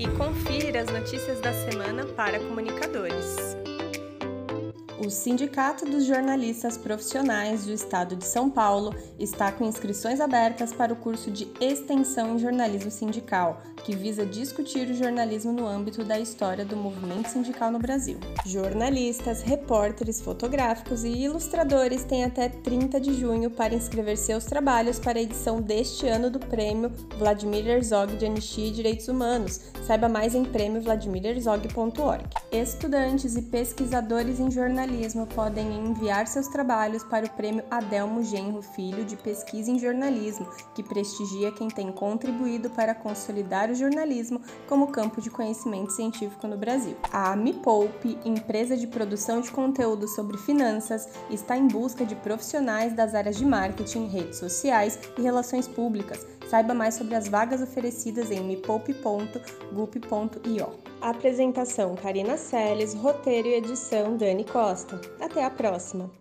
e confira as notícias da semana para comunicadores. O Sindicato dos Jornalistas Profissionais do Estado de São Paulo está com inscrições abertas para o curso de Extensão em Jornalismo Sindical, que visa discutir o jornalismo no âmbito da história do movimento sindical no Brasil. Jornalistas, repórteres fotográficos e ilustradores têm até 30 de junho para inscrever seus trabalhos para a edição deste ano do Prêmio Vladimir Herzog de Anistia e Direitos Humanos. Saiba mais em prêmiovladimirherzog.org. Estudantes e pesquisadores em jornalismo podem enviar seus trabalhos para o Prêmio Adelmo Genro Filho de Pesquisa em Jornalismo, que prestigia quem tem contribuído para consolidar o jornalismo como campo de conhecimento científico no Brasil. A Me Poupe, empresa de produção de conteúdo sobre finanças, está em busca de profissionais das áreas de marketing, redes sociais e relações públicas. Saiba mais sobre as vagas oferecidas em mepoupe.gup.io. Apresentação Karina Seles, roteiro e edição Dani Costa. Até a próxima!